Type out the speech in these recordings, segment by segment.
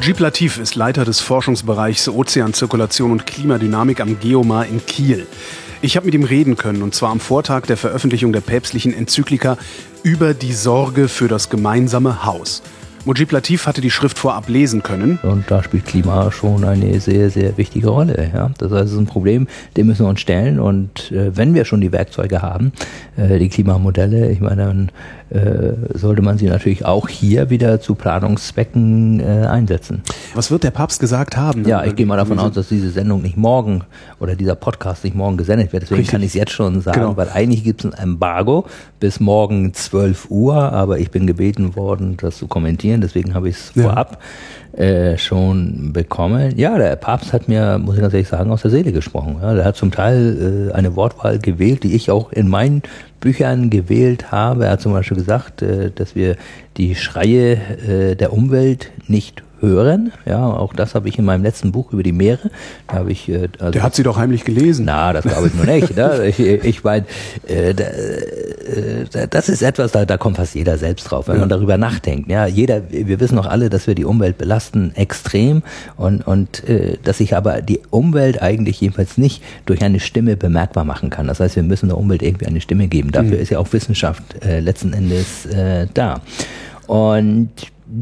Mojib Latif ist Leiter des Forschungsbereichs Ozeanzirkulation und Klimadynamik am Geomar in Kiel. Ich habe mit ihm reden können, und zwar am Vortag der Veröffentlichung der päpstlichen Enzyklika über die Sorge für das gemeinsame Haus. Mujib Latif hatte die Schrift vorab lesen können. Und da spielt Klima schon eine sehr, sehr wichtige Rolle. Ja? Das heißt, es ist ein Problem, dem müssen wir uns stellen. Und äh, wenn wir schon die Werkzeuge haben, äh, die Klimamodelle, ich meine, dann äh, sollte man sie natürlich auch hier wieder zu Planungszwecken äh, einsetzen. Was wird der Papst gesagt haben? Ja, ich gehe mal davon aus, dass diese Sendung nicht morgen oder dieser Podcast nicht morgen gesendet wird. Deswegen Richtig. kann ich es jetzt schon sagen, genau. weil eigentlich gibt es ein Embargo bis morgen 12 Uhr, aber ich bin gebeten worden, das zu kommentieren. Deswegen habe ich es ja. vorab äh, schon bekommen. Ja, der Papst hat mir, muss ich ganz ehrlich sagen, aus der Seele gesprochen. Ja, der hat zum Teil äh, eine Wortwahl gewählt, die ich auch in meinen Büchern gewählt habe. Er hat zum Beispiel gesagt, äh, dass wir die Schreie äh, der Umwelt nicht hören. Ja, auch das habe ich in meinem letzten Buch über die Meere. Da habe ich. Äh, also Der hat sie doch heimlich gelesen. Na, das glaube ich nur nicht. ne? Ich, ich meine, äh, äh, das ist etwas, da, da kommt fast jeder selbst drauf, wenn ja. man darüber nachdenkt. Ja, jeder, wir wissen doch alle, dass wir die Umwelt belasten extrem und und äh, dass sich aber die Umwelt eigentlich jedenfalls nicht durch eine Stimme bemerkbar machen kann. Das heißt, wir müssen der Umwelt irgendwie eine Stimme geben. Dafür mhm. ist ja auch Wissenschaft äh, letzten Endes äh, da. Und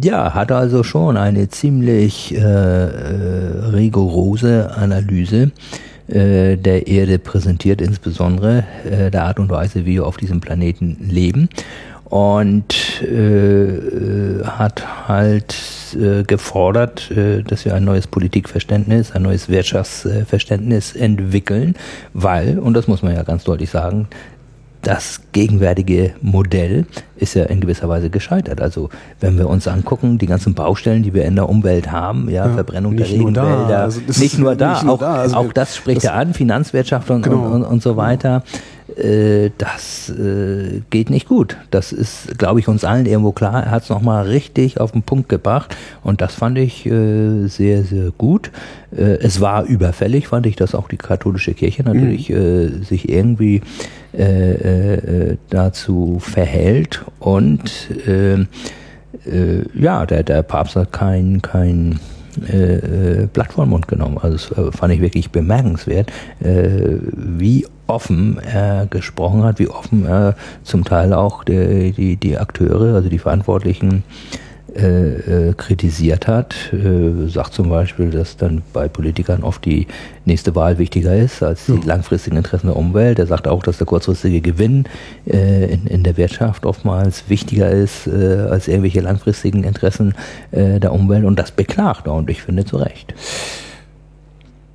ja, hat also schon eine ziemlich äh, äh, rigorose Analyse äh, der Erde präsentiert, insbesondere äh, der Art und Weise, wie wir auf diesem Planeten leben. Und äh, äh hat halt äh, gefordert, äh, dass wir ein neues Politikverständnis, ein neues Wirtschaftsverständnis entwickeln, weil, und das muss man ja ganz deutlich sagen, das gegenwärtige Modell ist ja in gewisser Weise gescheitert. Also wenn wir uns angucken, die ganzen Baustellen, die wir in der Umwelt haben, ja, ja Verbrennung der Regenwälder, also nicht nur da, nicht nur auch, da. Also auch das spricht das, ja an, Finanzwirtschaft und, genau. und, und, so weiter. Äh, das äh, geht nicht gut. Das ist, glaube ich, uns allen irgendwo klar. Er hat es nochmal richtig auf den Punkt gebracht und das fand ich äh, sehr, sehr gut. Äh, es war überfällig, fand ich, dass auch die katholische Kirche natürlich mhm. Äh, sich irgendwie dazu verhält und ja, der, der Papst hat kein, kein äh, Blatt vor den Mund genommen. Also das fand ich wirklich bemerkenswert, äh, wie offen er gesprochen hat, wie offen er zum Teil auch die, die, die Akteure, also die Verantwortlichen äh, äh, kritisiert hat, äh, sagt zum Beispiel, dass dann bei Politikern oft die nächste Wahl wichtiger ist als die ja. langfristigen Interessen der Umwelt. Er sagt auch, dass der kurzfristige Gewinn äh, in, in der Wirtschaft oftmals wichtiger ist äh, als irgendwelche langfristigen Interessen äh, der Umwelt und das beklagt er und ich finde zu Recht.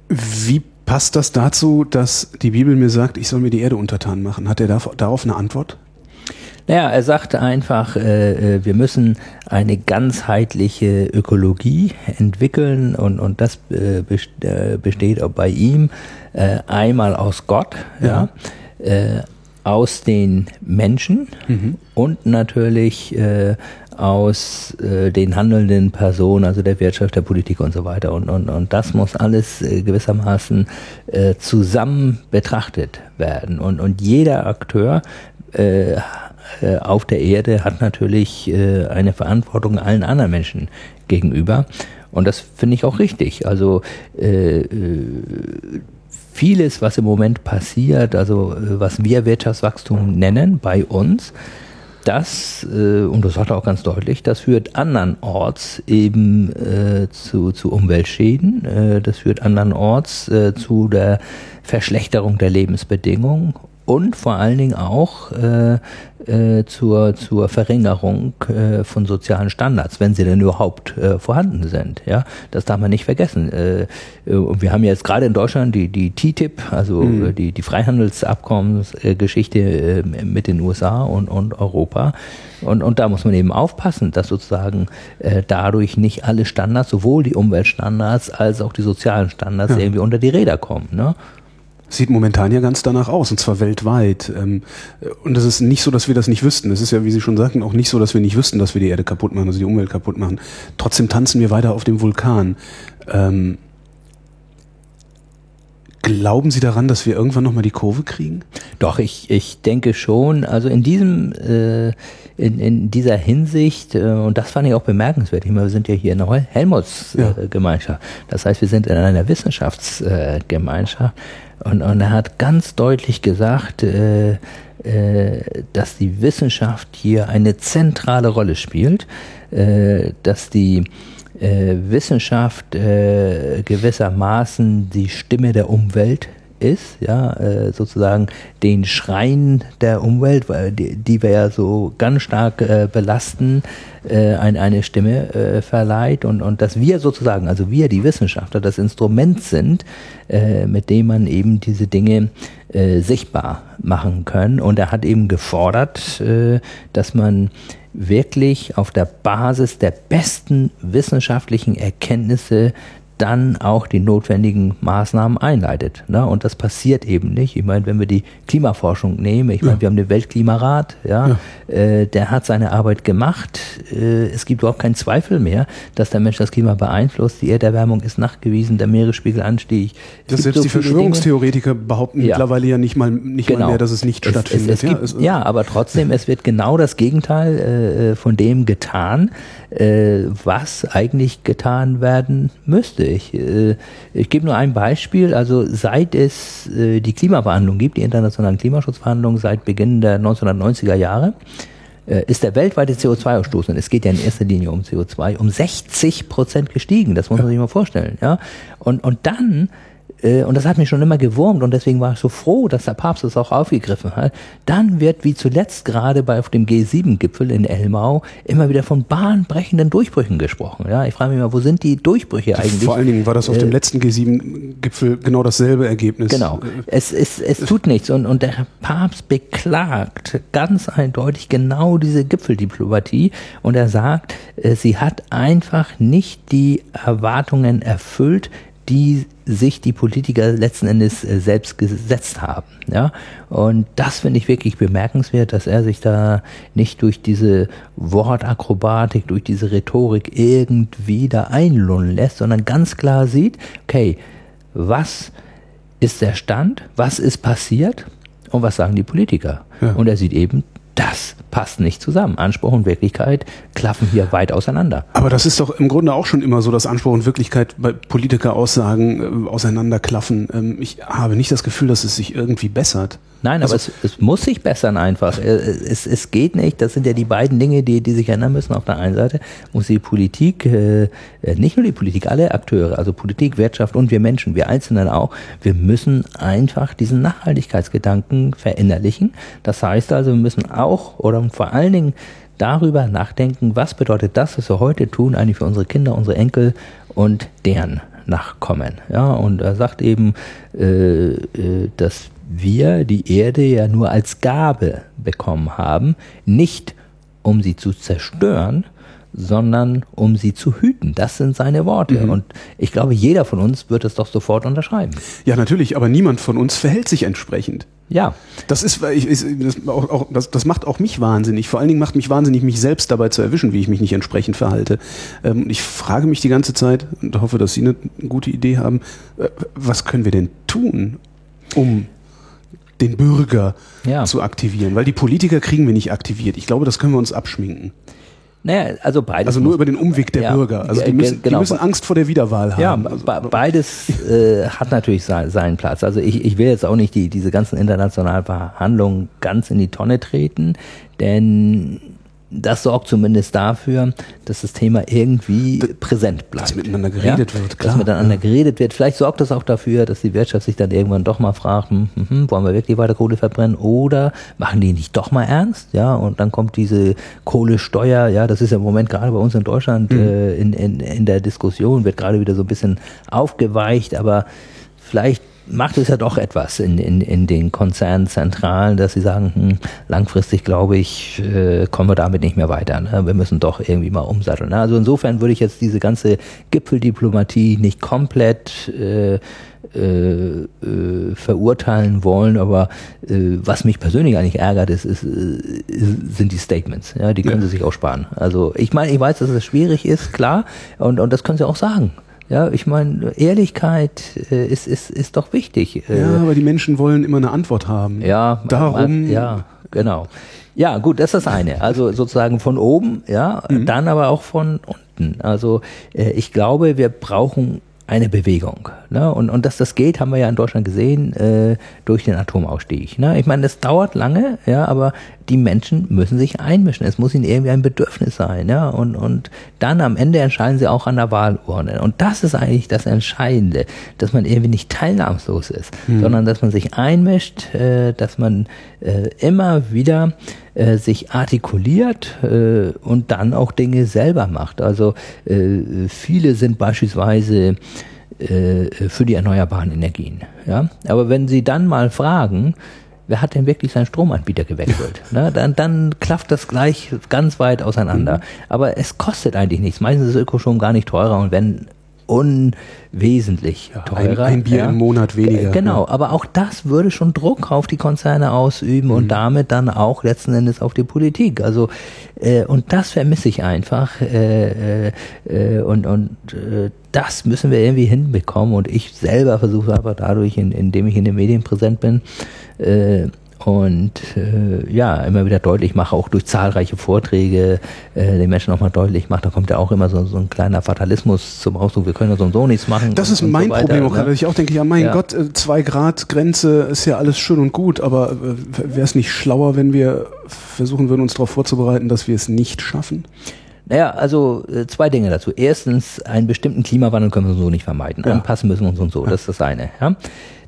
Wie passt das dazu, dass die Bibel mir sagt, ich soll mir die Erde untertan machen? Hat er darauf eine Antwort? Naja, er sagt einfach, äh, äh, wir müssen eine ganzheitliche Ökologie entwickeln und, und das äh, äh besteht auch bei ihm äh, einmal aus Gott, ja, ja äh, aus den Menschen mhm. und natürlich aus den handelnden Personen, also der Wirtschaft, der Politik und so weiter. Und, und, und das muss alles gewissermaßen zusammen betrachtet werden. Und, und jeder Akteur äh, auf der Erde hat natürlich äh, eine Verantwortung allen anderen Menschen gegenüber. Und das finde ich auch richtig. Also äh, vieles, was im Moment passiert, also was wir Wirtschaftswachstum nennen bei uns, das, und das sagt er auch ganz deutlich, das führt andernorts eben zu, zu Umweltschäden, das führt andernorts zu der Verschlechterung der Lebensbedingungen und vor allen Dingen auch äh, äh, zur, zur Verringerung äh, von sozialen Standards, wenn sie denn überhaupt äh, vorhanden sind. Ja, das darf man nicht vergessen. Äh, äh wir haben jetzt gerade in Deutschland die, die TTIP, also mhm. Äh, die, die Freihandelsabkommensgeschichte äh, mit den USA und, und Europa. Und, und da muss man eben aufpassen, dass sozusagen äh, dadurch nicht alle Standards, sowohl die Umweltstandards als auch die sozialen Standards ja. irgendwie unter die Räder kommen. Ne? Sieht momentan ja ganz danach aus, und zwar weltweit. Ähm, und es ist nicht so, dass wir das nicht wüssten. Es ist ja, wie Sie schon sagten, auch nicht so, dass wir nicht wüssten, dass wir die Erde kaputt machen, also die Umwelt kaputt machen. Trotzdem tanzen wir weiter auf dem Vulkan. Ähm, Glauben Sie daran, dass wir irgendwann nochmal die Kurve kriegen? Doch, ich, ich denke schon. Also in diesem, äh, in, in dieser Hinsicht, äh, und das fand ich auch bemerkenswert, ich meine, wir sind ja hier in der Helmholtz-Gemeinschaft. Ja. Das heißt, wir sind in einer Wissenschaftsgemeinschaft. Und, und er hat ganz deutlich gesagt, äh, äh, dass die Wissenschaft hier eine zentrale Rolle spielt, äh, dass die äh, Wissenschaft äh, gewissermaßen die Stimme der Umwelt ist, ja, äh, sozusagen den Schrein der Umwelt, weil die, die wir ja so ganz stark äh, belasten, äh, ein, eine Stimme äh, verleiht und, und dass wir sozusagen, also wir, die Wissenschaftler, das Instrument sind, äh, mit dem man eben diese Dinge äh, sichtbar machen können. Und er hat eben gefordert, äh, dass man wirklich auf der Basis der besten wissenschaftlichen Erkenntnisse dann auch die notwendigen Maßnahmen einleitet. Ne? Und das passiert eben nicht. Ich meine, wenn wir die Klimaforschung nehmen, ich meine, ja. wir haben den Weltklimarat, ja, ja. Äh, der hat seine Arbeit gemacht. Äh, es gibt überhaupt keinen Zweifel mehr, dass der Mensch das Klima beeinflusst. Die Erderwärmung ist nachgewiesen, der Meeresspiegelanstieg. Das selbst so die Verschwörungstheoretiker behaupten ja. mittlerweile ja nicht mal, nicht genau. mal mehr, dass es nicht es, stattfindet. Es, es gibt, es, ja, aber trotzdem, es wird genau das Gegenteil äh, äh von dem getan, äh, was eigentlich getan werden müsste. Ich, äh, ich gebe nur ein Beispiel. Also seit es äh, die Klimaverhandlungen gibt, die internationalen Klimaschutzverhandlungen seit Beginn der 1990er Jahre, äh, ist der weltweite CO2-Ausstoß, und es geht ja in erster Linie um CO2, um 60 Prozent gestiegen. Das muss man sich mal vorstellen. Ja? Und, und dann und das hat mich schon immer gewurmt und deswegen war ich so froh, dass der Papst es auch aufgegriffen hat. Dann wird, wie zuletzt gerade bei auf dem G7-Gipfel in Elmau, immer wieder von bahnbrechenden Durchbrüchen gesprochen. Ja, ich frage mich mal, wo sind die Durchbrüche eigentlich? Vor allen Dingen war das auf äh, dem letzten G7-Gipfel genau dasselbe Ergebnis. Genau. Es, es, es tut nichts und, und der Papst beklagt ganz eindeutig genau diese Gipfeldiplomatie und er sagt, äh, sie hat einfach nicht die Erwartungen erfüllt, die sich die Politiker letzten Endes äh, selbst gesetzt haben. Ja? Und das finde ich wirklich bemerkenswert, dass er sich da nicht durch diese Wortakrobatik, durch diese Rhetorik irgendwie da einlullen lässt, sondern ganz klar sieht, okay, was ist der Stand, was ist passiert und was sagen die Politiker? Ja. Und er sieht eben, das passt nicht zusammen. Anspruch und Wirklichkeit klaffen hier weit auseinander. Aber das ist doch im Grunde auch schon immer so, dass Anspruch und Wirklichkeit bei Politiker-Aussagen äh, auseinanderklaffen. Ähm, ich habe nicht das Gefühl, dass es sich irgendwie bessert. Nein, also, aber es, es, muss sich bessern einfach. Äh, es, es geht nicht. Das sind ja die beiden Dinge, die, die sich ändern müssen. Auf der einen Seite muss die Politik, äh, äh, nicht nur die Politik, alle Akteure, also Politik, Wirtschaft und wir Menschen, wir Einzelnen auch, wir müssen einfach diesen Nachhaltigkeitsgedanken verinnerlichen. Das heißt also, wir müssen auch oder vor allen Dingen darüber nachdenken, was bedeutet das, was wir heute tun, eigentlich für unsere Kinder, unsere Enkel und deren Nachkommen. Ja, und er sagt eben, äh, äh, dass wir die Erde ja nur als Gabe bekommen haben, nicht um sie zu zerstören, sondern um sie zu hüten. Das sind seine Worte. Mhm. Und ich glaube, jeder von uns wird es doch sofort unterschreiben. Ja, natürlich, aber niemand von uns verhält sich entsprechend. Ja. Das ist, ich, das, auch, auch, das, das macht auch mich wahnsinnig. Vor allen Dingen macht mich wahnsinnig, mich selbst dabei zu erwischen, wie ich mich nicht entsprechend verhalte. Ähm, ich frage mich die ganze Zeit und hoffe, dass Sie eine gute Idee haben, äh, was können wir denn tun, um den Bürger ja. zu aktivieren? Weil die Politiker kriegen wir nicht aktiviert. Ich glaube, das können wir uns abschminken. Naja, also beides. Also nur über den Umweg der ja, Bürger. Also die müssen, genau. die müssen Angst vor der Wiederwahl haben. Ja, beides äh, hat natürlich sein, seinen Platz. Also ich, ich will jetzt auch nicht die, diese ganzen internationalen Verhandlungen ganz in die Tonne treten, denn das sorgt zumindest dafür, dass das Thema irgendwie das, präsent bleibt. Dass miteinander geredet ja? wird, klar. Dass miteinander ja. geredet wird. Vielleicht sorgt das auch dafür, dass die Wirtschaft sich dann irgendwann doch mal fragt, hm, hm, hm, wollen wir wirklich weiter Kohle verbrennen oder machen die nicht doch mal ernst? Ja, und dann kommt diese Kohlesteuer, ja, das ist ja im Moment gerade bei uns in Deutschland mhm. äh, in, in, in der Diskussion, wird gerade wieder so ein bisschen aufgeweicht, aber vielleicht macht es ja doch etwas in, in, in den Konzernzentralen, dass sie sagen, hm, langfristig glaube ich, äh, kommen wir damit nicht mehr weiter. Ne? Wir müssen doch irgendwie mal umsatteln. Ne? Also insofern würde ich jetzt diese ganze Gipfeldiplomatie nicht komplett äh, äh, äh, verurteilen wollen, aber äh, was mich persönlich eigentlich ärgert, ist, ist, ist sind die Statements. Ja, die können ja. sie sich auch sparen. Also ich meine, ich weiß, dass es schwierig ist, klar, und, und das können sie auch sagen. Ja, ich meine, Ehrlichkeit äh, ist, ist, ist doch wichtig. Äh, ja, aber die Menschen wollen immer eine Antwort haben. Ja, darum. Ja, genau. Ja, gut, das ist das eine. Also sozusagen von oben, ja, mhm. dann aber auch von unten. Also äh, ich glaube, wir brauchen eine Bewegung. Ne? Und, und dass das geht, haben wir ja in Deutschland gesehen äh, durch den Atomausstieg. Ne? Ich meine, das dauert lange, ja, aber die Menschen müssen sich einmischen. Es muss ihnen irgendwie ein Bedürfnis sein. Ja? Und, und dann am Ende entscheiden sie auch an der Wahlurne. Und das ist eigentlich das Entscheidende, dass man irgendwie nicht teilnahmslos ist, hm. sondern dass man sich einmischt, äh, dass man äh, immer wieder äh, sich artikuliert äh, und dann auch Dinge selber macht. Also äh, viele sind beispielsweise äh, für die erneuerbaren Energien. Ja? Aber wenn Sie dann mal fragen, wer hat denn wirklich seinen Stromanbieter gewechselt? ne? dann, dann klafft das gleich ganz weit auseinander. Mhm. Aber es kostet eigentlich nichts. Meistens ist Ökostrom gar nicht teurer und wenn unwesentlich ja, teurer. Ein, ein Bier ja. im Monat weniger. Genau, aber auch das würde schon Druck auf die Konzerne ausüben mhm. und damit dann auch letzten Endes auf die Politik. Also äh, und das vermisse ich einfach äh, äh, und und äh, das müssen wir irgendwie hinbekommen und ich selber versuche einfach dadurch, in, indem ich in den Medien präsent bin, äh, und äh, ja, immer wieder deutlich mache, auch durch zahlreiche Vorträge äh, den Menschen nochmal deutlich mache, da kommt ja auch immer so, so ein kleiner Fatalismus zum Ausdruck, wir können ja so und so nichts machen. Das und, ist mein so Problem auch, ne? ich auch denke, ja mein ja. Gott, äh, zwei Grad Grenze ist ja alles schön und gut, aber äh, wäre es nicht schlauer, wenn wir versuchen würden, uns darauf vorzubereiten, dass wir es nicht schaffen? Naja, also äh, zwei Dinge dazu. Erstens, einen bestimmten Klimawandel können wir so nicht vermeiden. Ja. Anpassen müssen wir uns und so. Das ist das eine. Ja?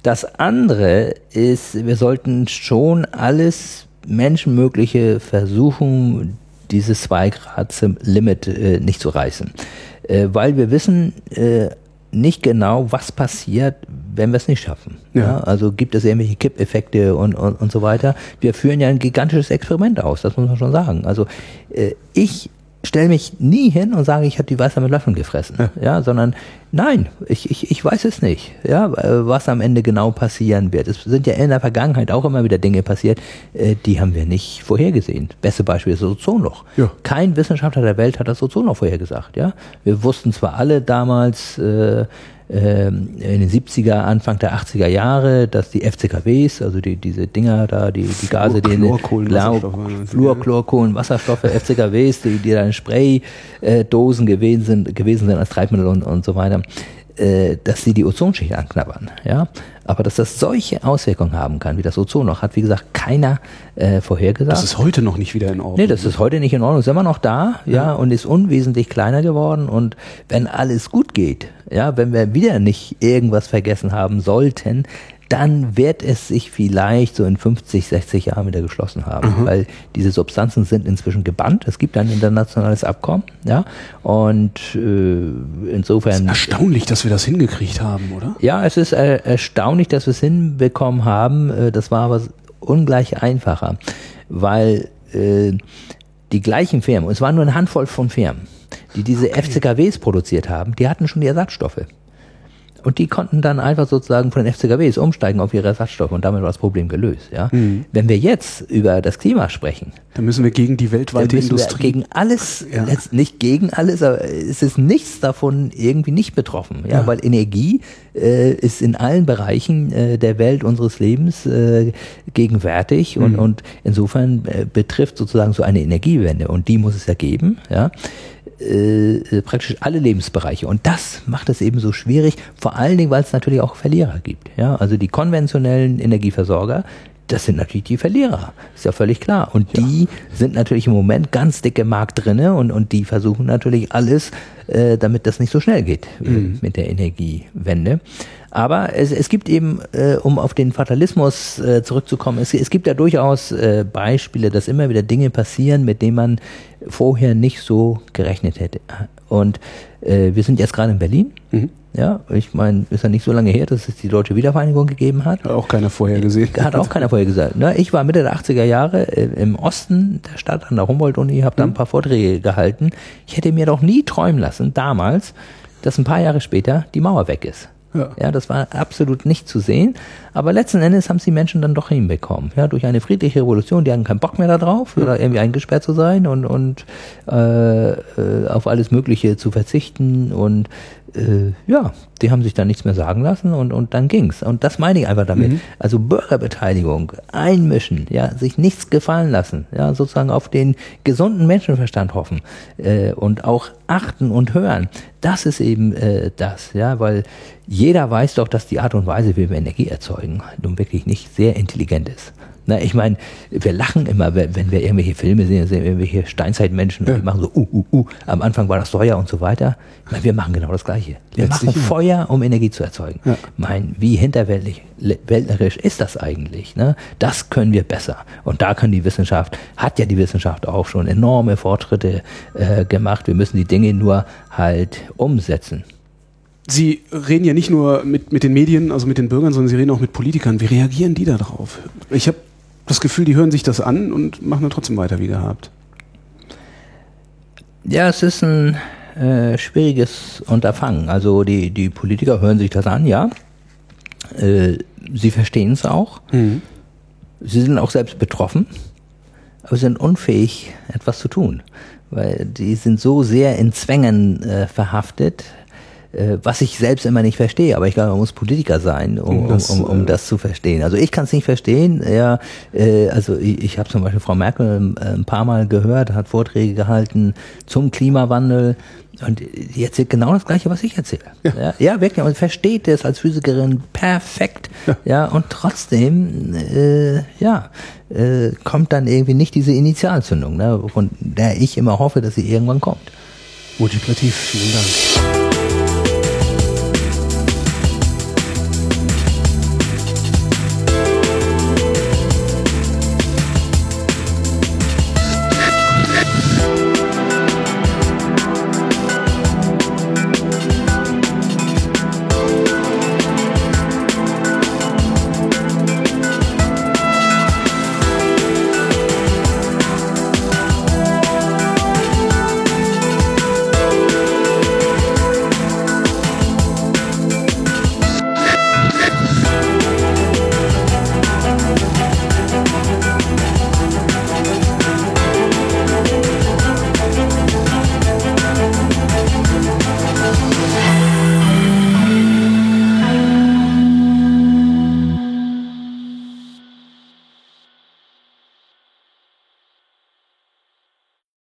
Das andere ist, wir sollten schon alles Menschenmögliche versuchen, dieses 2-Grad-Limit äh, nicht zu reißen. Äh, weil wir wissen äh, nicht genau, was passiert, wenn wir es nicht schaffen. Ja. ja. also gibt es irgendwelche Kippeffekte und, und, und so weiter. Wir führen ja ein gigantisches Experiment aus, das muss man schon sagen. Also äh, ich stelle mich nie hin und sage, ich habe die Weißer mit Löffeln gefressen, ja. sondern nein, ich, ich, ich weiß es nicht, ja, was am Ende genau passieren wird. Es sind ja in der Vergangenheit auch immer wieder Dinge passiert, äh, die haben wir nicht vorhergesehen. Beste Beispiel ist das Ozonloch. Ja. Kein Wissenschaftler der Welt hat das Ozonloch vorhergesagt, ja. Wir wussten zwar alle damals, äh, in den 70er, Anfang der 80er Jahre, dass die FCKWs, also die, diese Dinger da, die, die Gase, die Chlorkohlen, Fluorchlorkohlen, Wasserstoffe, FCKWs, die, die dann Spraydosen gewesen sind, gewesen sind als Treibmittel und, und so weiter, äh, dass sie die Ozonschicht anknabbern, ja. Aber dass das solche Auswirkungen haben kann, wie das Ozon noch, hat wie gesagt keiner äh, vorhergesagt. Das ist heute noch nicht wieder in Ordnung. Nee, das ist heute nicht in Ordnung. Ist immer noch da, ja, ja und ist unwesentlich kleiner geworden. Und wenn alles gut geht, ja, wenn wir wieder nicht irgendwas vergessen haben sollten, dann wird es sich vielleicht so in 50, 60 Jahren wieder geschlossen haben, mhm. weil diese Substanzen sind inzwischen gebannt. Es gibt ein internationales Abkommen, ja, und äh, insofern. Es ist erstaunlich, dass wir das hingekriegt haben, oder? Ja, es ist äh, erstaunlich, dass wir es hinbekommen haben. Äh, das war aber ungleich einfacher, weil äh, die gleichen Firmen, und es waren nur eine Handvoll von Firmen, die diese okay. FCKWs produziert haben, die hatten schon die Ersatzstoffe. Und die konnten dann einfach sozusagen von den FCKWs umsteigen auf ihre Ersatzstoffe und damit war das Problem gelöst. Ja? Mhm. Wenn wir jetzt über das Klima sprechen, dann müssen wir gegen die weltweite Industrie. gegen alles, ja. nicht gegen alles, aber es ist nichts davon irgendwie nicht betroffen. Ja, ja. weil Energie äh, ist in allen Bereichen äh, der Welt unseres Lebens äh, gegenwärtig und, mhm. und insofern äh, betrifft sozusagen so eine Energiewende und die muss es ja geben. Ja äh, äh, praktisch alle Lebensbereiche. Und das macht es eben so schwierig, vor allen Dingen, weil es natürlich auch Verlierer gibt. Ja? Also die konventionellen Energieversorger, das sind natürlich die Verlierer. Ist ja völlig klar. Und die sind natürlich im Moment ganz dick im Markt drinne und, und die versuchen natürlich alles, äh, damit das nicht so schnell geht äh, Mhm. mit der Energiewende. Aber es, es gibt eben, äh, um auf den Fatalismus äh, zurückzukommen, es, es gibt ja durchaus äh, Beispiele, dass immer wieder Dinge passieren, mit denen man vorher nicht so gerechnet hätte. Und äh, wir sind jetzt gerade in Berlin. Mhm. Ja, ich meine, ist ja nicht so lange her, dass es die deutsche Wiedervereinigung gegeben hat. Hat auch keiner vorher gesehen. Hat auch keiner vorher gesagt. Ne? Ich war Mitte der 80er Jahre äh, im Osten der Stadt an der Humboldt-Uni, habe da ein paar Vorträge gehalten. Ich hätte mir doch nie träumen lassen, damals, dass ein paar Jahre später die Mauer weg ist. Ja. Ja, das war absolut nicht zu sehen. Aber letzten Endes haben es die Menschen dann doch hinbekommen. Ja, durch eine friedliche Revolution, die hatten keinen Bock mehr darauf, oder irgendwie eingesperrt zu sein und, und äh, äh, auf alles Mögliche zu verzichten. Und äh, ja, die haben sich dann nichts mehr sagen lassen und, und dann ging's. Und das meine ich einfach damit. Also Bürgerbeteiligung, einmischen, ja, sich nichts gefallen lassen, ja, sozusagen auf den gesunden Menschenverstand hoffen äh, und auch achten und hören. Das ist eben äh, das, ja, weil jeder weiß doch, dass die Art und Weise, wie wir Energie erzeugen, nun wirklich nicht sehr intelligent ist. Na, ich meine, wir lachen immer, wenn wenn wir irgendwelche Filme sehen, sehen wir irgendwelche Steinzeitmenschen und die machen so, uh, uh, uh. Am Anfang war das Feuer und so weiter. Ich meine, wir machen genau das Gleiche. Wir Letztlich machen ja. Feuer, um Energie zu erzeugen. Ja. Mein, wie weltnerisch ist das eigentlich? Ne? Das können wir besser. Und da kann die Wissenschaft, hat ja die Wissenschaft auch schon enorme Fortschritte äh, gemacht. Wir müssen die Dinge nur halt umsetzen. Sie reden ja nicht nur mit, mit den Medien, also mit den Bürgern, sondern Sie reden auch mit Politikern. Wie reagieren die da drauf? Ich habe das Gefühl, die hören sich das an und machen dann trotzdem weiter wie gehabt. Ja, es ist ein äh, schwieriges Unterfangen. Also die, die Politiker hören sich das an, ja. Äh, sie verstehen es auch. Sie sind auch selbst betroffen, aber sind unfähig, etwas zu tun. Weil die sind so sehr in Zwängen äh, verhaftet, äh, was ich selbst immer nicht verstehe. Aber ich glaube, man muss Politiker sein, um, Um um, das, um, um äh, das zu verstehen. Also ich kann es nicht verstehen. Ja, äh, also ich, ich habe zum Beispiel Frau Merkel äh, ein paar Mal gehört, hat Vorträge gehalten zum Klimawandel. Und die erzählt genau das Gleiche, was ich erzähle. Ja, ja, wirklich. Und versteht es als Physikerin perfekt. Ja, und trotzdem, äh, ja, äh, kommt dann irgendwie nicht diese Initialzündung, ne, von der ich immer hoffe, dass sie irgendwann kommt. Multiplativ, vielen Dank.